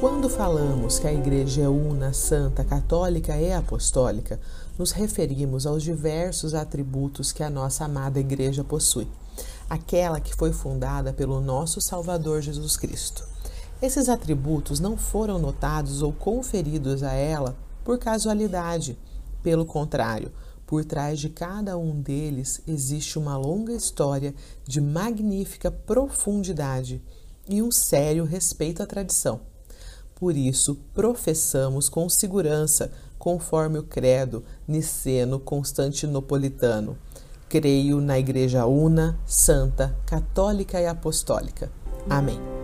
Quando falamos que a Igreja é una, santa, católica e apostólica, nos referimos aos diversos atributos que a nossa amada Igreja possui, aquela que foi fundada pelo nosso Salvador Jesus Cristo. Esses atributos não foram notados ou conferidos a ela por casualidade. Pelo contrário, por trás de cada um deles existe uma longa história de magnífica profundidade e um sério respeito à tradição. Por isso, professamos com segurança, conforme o credo niceno-constantinopolitano. Creio na Igreja Una, Santa, Católica e Apostólica. Amém.